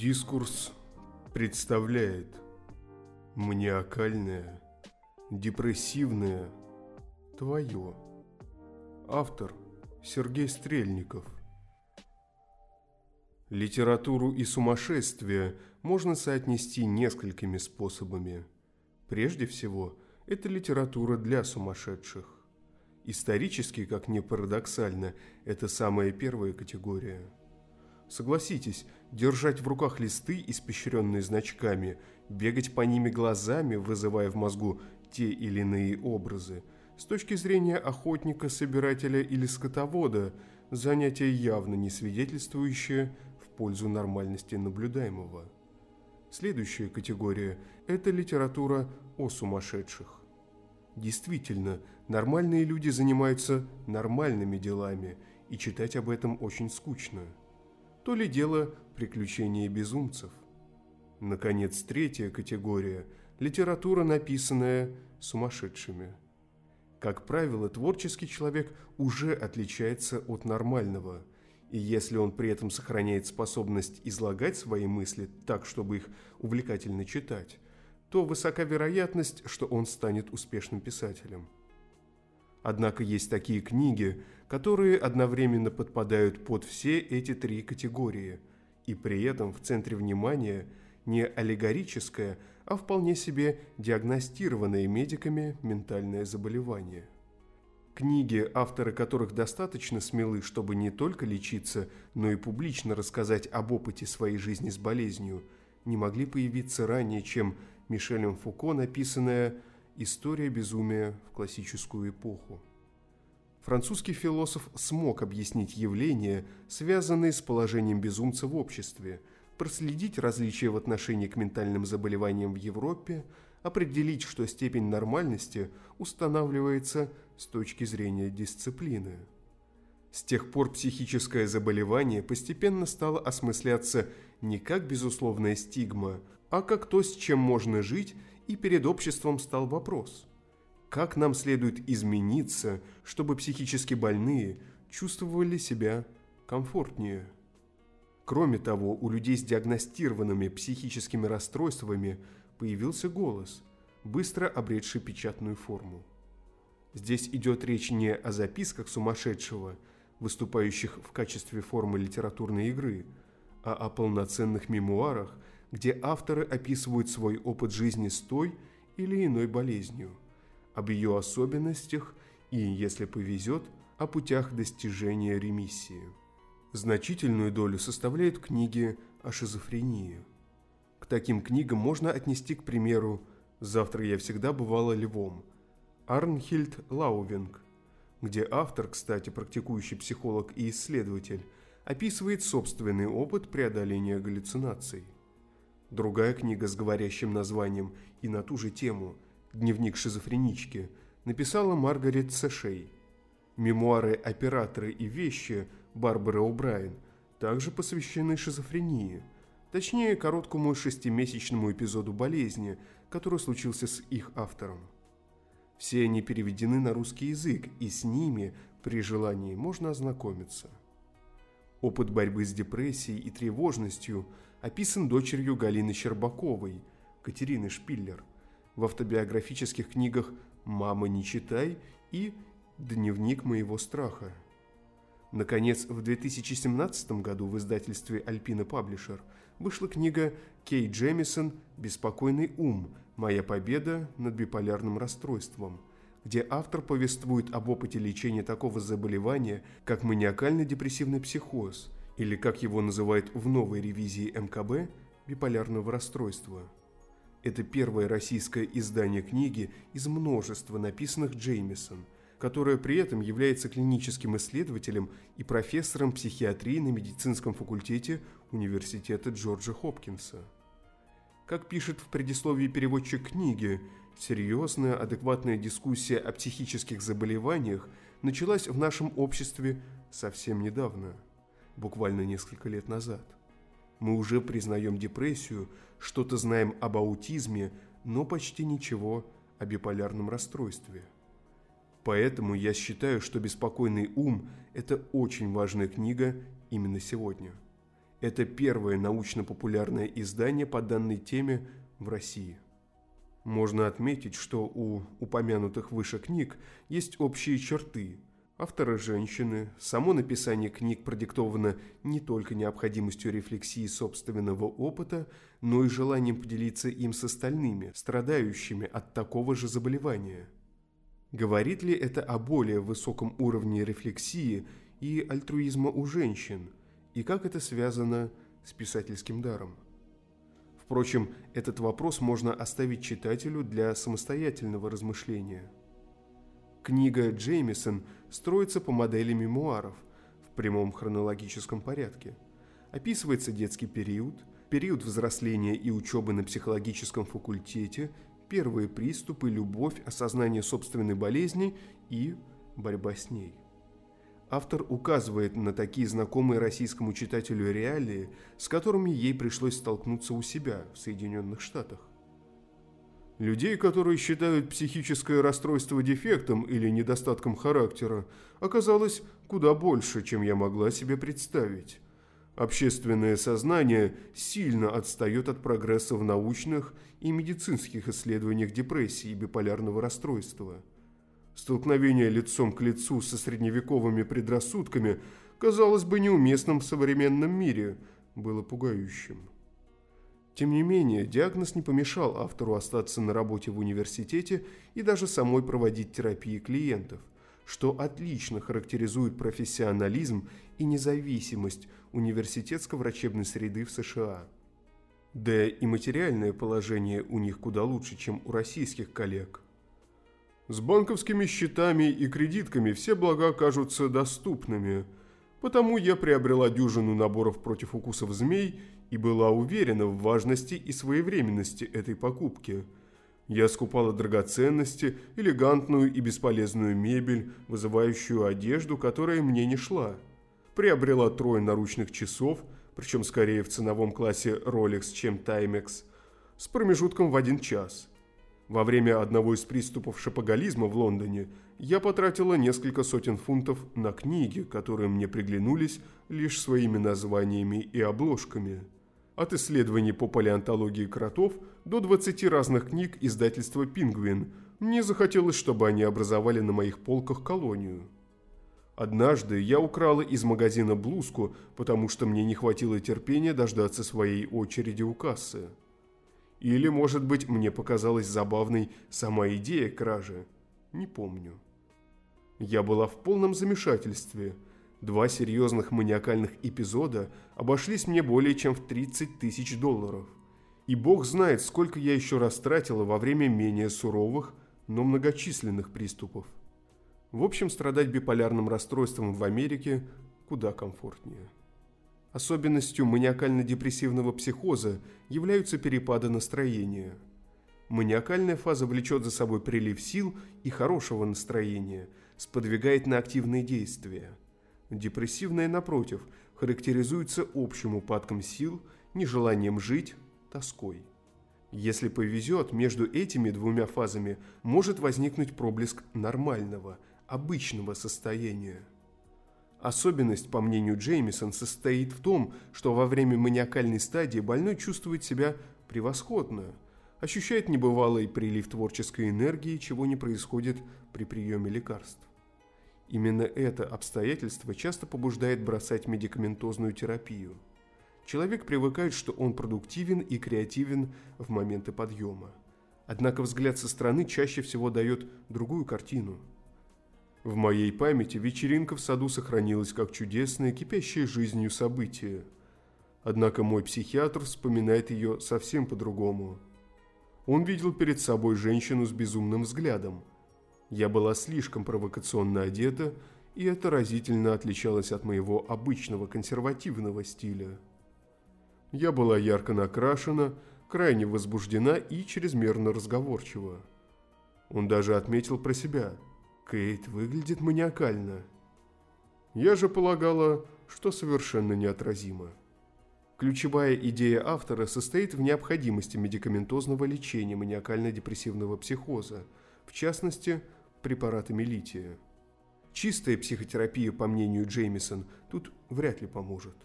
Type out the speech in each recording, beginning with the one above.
Дискурс представляет маниакальное, депрессивное твое. Автор Сергей Стрельников. Литературу и сумасшествие можно соотнести несколькими способами. Прежде всего, это литература для сумасшедших. Исторически, как ни парадоксально, это самая первая категория – Согласитесь, держать в руках листы, испещренные значками, бегать по ними глазами, вызывая в мозгу те или иные образы, с точки зрения охотника, собирателя или скотовода, занятие явно не свидетельствующее в пользу нормальности наблюдаемого. Следующая категория – это литература о сумасшедших. Действительно, нормальные люди занимаются нормальными делами, и читать об этом очень скучно – то ли дело приключения безумцев. Наконец, третья категория – литература, написанная сумасшедшими. Как правило, творческий человек уже отличается от нормального, и если он при этом сохраняет способность излагать свои мысли так, чтобы их увлекательно читать, то высока вероятность, что он станет успешным писателем – Однако есть такие книги, которые одновременно подпадают под все эти три категории, и при этом в центре внимания не аллегорическое, а вполне себе диагностированное медиками ментальное заболевание. Книги, авторы которых достаточно смелы, чтобы не только лечиться, но и публично рассказать об опыте своей жизни с болезнью, не могли появиться ранее, чем Мишелем Фуко написанная История безумия в классическую эпоху. Французский философ смог объяснить явления, связанные с положением безумца в обществе, проследить различия в отношении к ментальным заболеваниям в Европе, определить, что степень нормальности устанавливается с точки зрения дисциплины. С тех пор психическое заболевание постепенно стало осмысляться не как безусловная стигма, а как то, с чем можно жить и перед обществом стал вопрос, как нам следует измениться, чтобы психически больные чувствовали себя комфортнее. Кроме того, у людей с диагностированными психическими расстройствами появился голос, быстро обретший печатную форму. Здесь идет речь не о записках сумасшедшего, выступающих в качестве формы литературной игры, а о полноценных мемуарах – где авторы описывают свой опыт жизни с той или иной болезнью, об ее особенностях и, если повезет, о путях достижения ремиссии. Значительную долю составляют книги о шизофрении. К таким книгам можно отнести, к примеру, «Завтра я всегда бывала львом» Арнхильд Лаувинг, где автор, кстати, практикующий психолог и исследователь, описывает собственный опыт преодоления галлюцинаций. Другая книга с говорящим названием и на ту же тему «Дневник шизофренички» написала Маргарет Сэшей. Мемуары «Операторы и вещи» Барбары О'Брайен также посвящены шизофрении, точнее, короткому шестимесячному эпизоду болезни, который случился с их автором. Все они переведены на русский язык, и с ними, при желании, можно ознакомиться. Опыт борьбы с депрессией и тревожностью – описан дочерью Галины Щербаковой, Катерины Шпиллер, в автобиографических книгах «Мама, не читай» и «Дневник моего страха». Наконец, в 2017 году в издательстве «Альпина Паблишер» вышла книга Кей Джемисон «Беспокойный ум. Моя победа над биполярным расстройством», где автор повествует об опыте лечения такого заболевания, как маниакально-депрессивный психоз – или, как его называют в новой ревизии МКБ, биполярного расстройства. Это первое российское издание книги из множества написанных Джеймисон, которое при этом является клиническим исследователем и профессором психиатрии на медицинском факультете Университета Джорджа Хопкинса. Как пишет в предисловии переводчик книги, серьезная, адекватная дискуссия о психических заболеваниях началась в нашем обществе совсем недавно – буквально несколько лет назад. Мы уже признаем депрессию, что-то знаем об аутизме, но почти ничего о биполярном расстройстве. Поэтому я считаю, что «Беспокойный ум» – это очень важная книга именно сегодня. Это первое научно-популярное издание по данной теме в России. Можно отметить, что у упомянутых выше книг есть общие черты. Авторы женщины, само написание книг продиктовано не только необходимостью рефлексии собственного опыта, но и желанием поделиться им с остальными, страдающими от такого же заболевания. Говорит ли это о более высоком уровне рефлексии и альтруизма у женщин, и как это связано с писательским даром? Впрочем, этот вопрос можно оставить читателю для самостоятельного размышления. Книга Джеймисон строится по модели мемуаров в прямом хронологическом порядке. Описывается детский период, период взросления и учебы на психологическом факультете, первые приступы, любовь, осознание собственной болезни и борьба с ней. Автор указывает на такие знакомые российскому читателю реалии, с которыми ей пришлось столкнуться у себя в Соединенных Штатах. Людей, которые считают психическое расстройство дефектом или недостатком характера, оказалось куда больше, чем я могла себе представить. Общественное сознание сильно отстает от прогресса в научных и медицинских исследованиях депрессии и биполярного расстройства – Столкновение лицом к лицу со средневековыми предрассудками, казалось бы, неуместным в современном мире, было пугающим. Тем не менее, диагноз не помешал автору остаться на работе в университете и даже самой проводить терапии клиентов, что отлично характеризует профессионализм и независимость университетско-врачебной среды в США. Да и материальное положение у них куда лучше, чем у российских коллег – с банковскими счетами и кредитками все блага кажутся доступными, потому я приобрела дюжину наборов против укусов змей и была уверена в важности и своевременности этой покупки. Я скупала драгоценности, элегантную и бесполезную мебель, вызывающую одежду, которая мне не шла. Приобрела трое наручных часов, причем скорее в ценовом классе Rolex, чем Timex, с промежутком в один час – во время одного из приступов шапоголизма в Лондоне я потратила несколько сотен фунтов на книги, которые мне приглянулись лишь своими названиями и обложками. От исследований по палеонтологии кротов до 20 разных книг издательства «Пингвин» мне захотелось, чтобы они образовали на моих полках колонию. Однажды я украла из магазина блузку, потому что мне не хватило терпения дождаться своей очереди у кассы. Или, может быть, мне показалась забавной сама идея кражи. Не помню. Я была в полном замешательстве. Два серьезных маниакальных эпизода обошлись мне более чем в 30 тысяч долларов. И бог знает, сколько я еще растратила во время менее суровых, но многочисленных приступов. В общем, страдать биполярным расстройством в Америке куда комфортнее. Особенностью маниакально-депрессивного психоза являются перепады настроения. Маниакальная фаза влечет за собой прилив сил и хорошего настроения, сподвигает на активные действия. Депрессивная, напротив, характеризуется общим упадком сил, нежеланием жить, тоской. Если повезет, между этими двумя фазами может возникнуть проблеск нормального, обычного состояния. Особенность, по мнению Джеймисон, состоит в том, что во время маниакальной стадии больной чувствует себя превосходно, ощущает небывалый прилив творческой энергии, чего не происходит при приеме лекарств. Именно это обстоятельство часто побуждает бросать медикаментозную терапию. Человек привыкает, что он продуктивен и креативен в моменты подъема. Однако взгляд со стороны чаще всего дает другую картину – в моей памяти вечеринка в саду сохранилась как чудесное, кипящее жизнью событие. Однако мой психиатр вспоминает ее совсем по-другому. Он видел перед собой женщину с безумным взглядом. Я была слишком провокационно одета, и это разительно отличалось от моего обычного консервативного стиля. Я была ярко накрашена, крайне возбуждена и чрезмерно разговорчива. Он даже отметил про себя – Кейт выглядит маниакально. Я же полагала, что совершенно неотразимо. Ключевая идея автора состоит в необходимости медикаментозного лечения маниакально-депрессивного психоза, в частности, препаратами лития. Чистая психотерапия, по мнению Джеймисон, тут вряд ли поможет.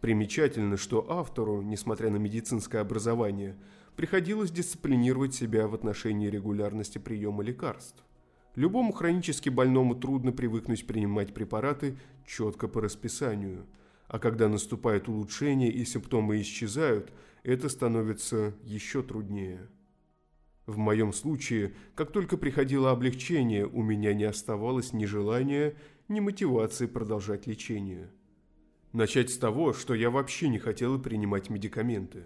Примечательно, что автору, несмотря на медицинское образование, приходилось дисциплинировать себя в отношении регулярности приема лекарств. Любому хронически больному трудно привыкнуть принимать препараты четко по расписанию, а когда наступает улучшение и симптомы исчезают, это становится еще труднее. В моем случае, как только приходило облегчение, у меня не оставалось ни желания, ни мотивации продолжать лечение. Начать с того, что я вообще не хотела принимать медикаменты.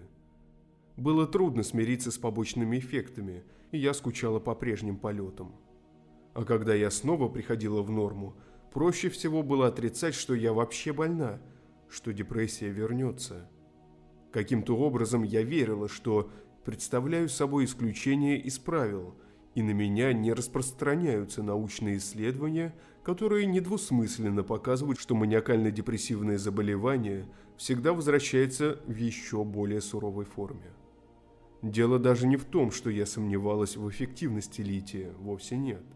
Было трудно смириться с побочными эффектами, и я скучала по прежним полетам. А когда я снова приходила в норму, проще всего было отрицать, что я вообще больна, что депрессия вернется. Каким-то образом я верила, что представляю собой исключение из правил, и на меня не распространяются научные исследования, которые недвусмысленно показывают, что маниакально-депрессивное заболевание всегда возвращается в еще более суровой форме. Дело даже не в том, что я сомневалась в эффективности лития, вовсе нет –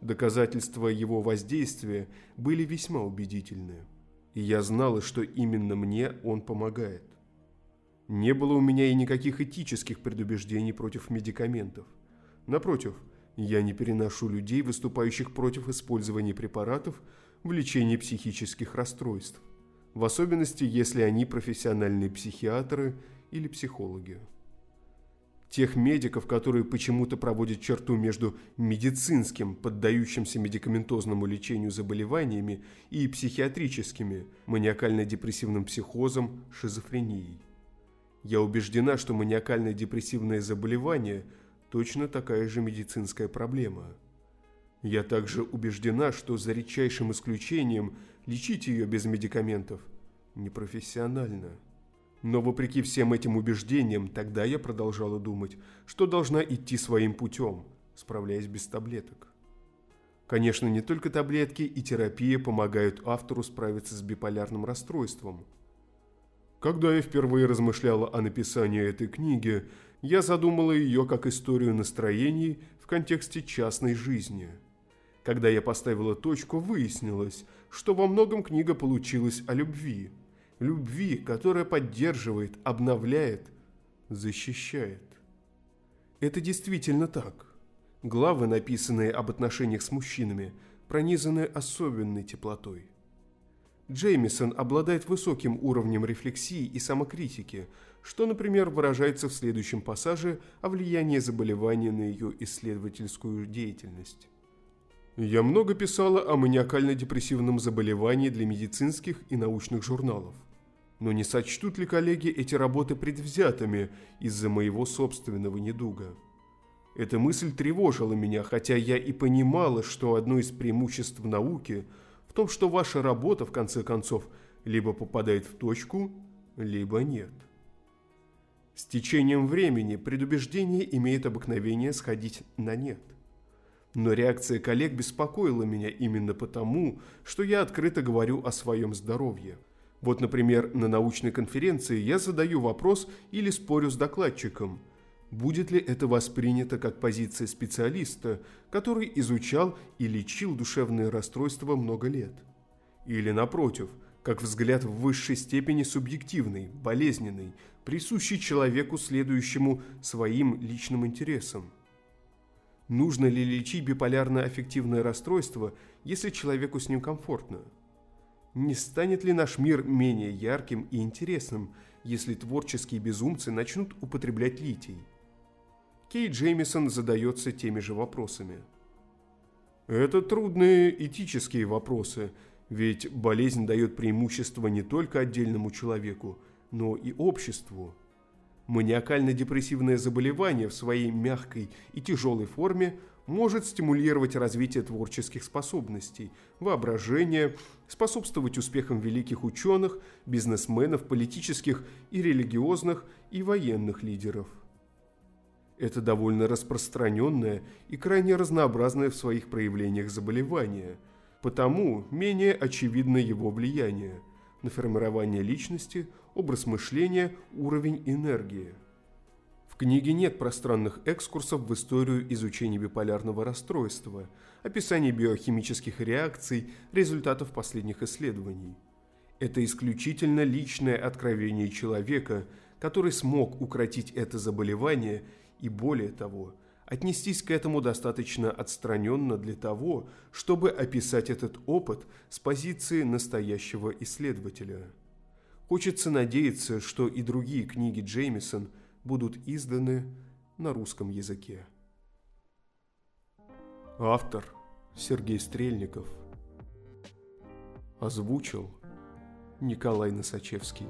Доказательства его воздействия были весьма убедительны, и я знала, что именно мне он помогает. Не было у меня и никаких этических предубеждений против медикаментов. Напротив, я не переношу людей, выступающих против использования препаратов в лечении психических расстройств, в особенности, если они профессиональные психиатры или психологи. Тех медиков, которые почему-то проводят черту между медицинским, поддающимся медикаментозному лечению заболеваниями, и психиатрическими, маниакально-депрессивным психозом, шизофренией. Я убеждена, что маниакально-депрессивное заболевание – точно такая же медицинская проблема. Я также убеждена, что за редчайшим исключением лечить ее без медикаментов непрофессионально. Но вопреки всем этим убеждениям, тогда я продолжала думать, что должна идти своим путем, справляясь без таблеток. Конечно, не только таблетки и терапия помогают автору справиться с биполярным расстройством. Когда я впервые размышляла о написании этой книги, я задумала ее как историю настроений в контексте частной жизни. Когда я поставила точку, выяснилось, что во многом книга получилась о любви – любви, которая поддерживает, обновляет, защищает. Это действительно так. Главы, написанные об отношениях с мужчинами, пронизаны особенной теплотой. Джеймисон обладает высоким уровнем рефлексии и самокритики, что, например, выражается в следующем пассаже о влиянии заболевания на ее исследовательскую деятельность. Я много писала о маниакально-депрессивном заболевании для медицинских и научных журналов. Но не сочтут ли коллеги эти работы предвзятыми из-за моего собственного недуга? Эта мысль тревожила меня, хотя я и понимала, что одно из преимуществ науки в том, что ваша работа, в конце концов, либо попадает в точку, либо нет. С течением времени предубеждение имеет обыкновение сходить на нет. Но реакция коллег беспокоила меня именно потому, что я открыто говорю о своем здоровье – вот, например, на научной конференции я задаю вопрос или спорю с докладчиком. Будет ли это воспринято как позиция специалиста, который изучал и лечил душевные расстройства много лет? Или, напротив, как взгляд в высшей степени субъективный, болезненный, присущий человеку, следующему своим личным интересам? Нужно ли лечить биполярно-аффективное расстройство, если человеку с ним комфортно? Не станет ли наш мир менее ярким и интересным, если творческие безумцы начнут употреблять литий? Кей Джеймисон задается теми же вопросами. Это трудные этические вопросы, ведь болезнь дает преимущество не только отдельному человеку, но и обществу. Маниакально-депрессивное заболевание в своей мягкой и тяжелой форме может стимулировать развитие творческих способностей, воображения, способствовать успехам великих ученых, бизнесменов, политических и религиозных и военных лидеров. Это довольно распространенное и крайне разнообразное в своих проявлениях заболевание, потому менее очевидно его влияние на формирование личности, образ мышления, уровень энергии – книге нет пространных экскурсов в историю изучения биполярного расстройства, описаний биохимических реакций, результатов последних исследований. Это исключительно личное откровение человека, который смог укротить это заболевание и, более того, отнестись к этому достаточно отстраненно для того, чтобы описать этот опыт с позиции настоящего исследователя. Хочется надеяться, что и другие книги Джеймисон будут изданы на русском языке. Автор Сергей Стрельников Озвучил Николай Носачевский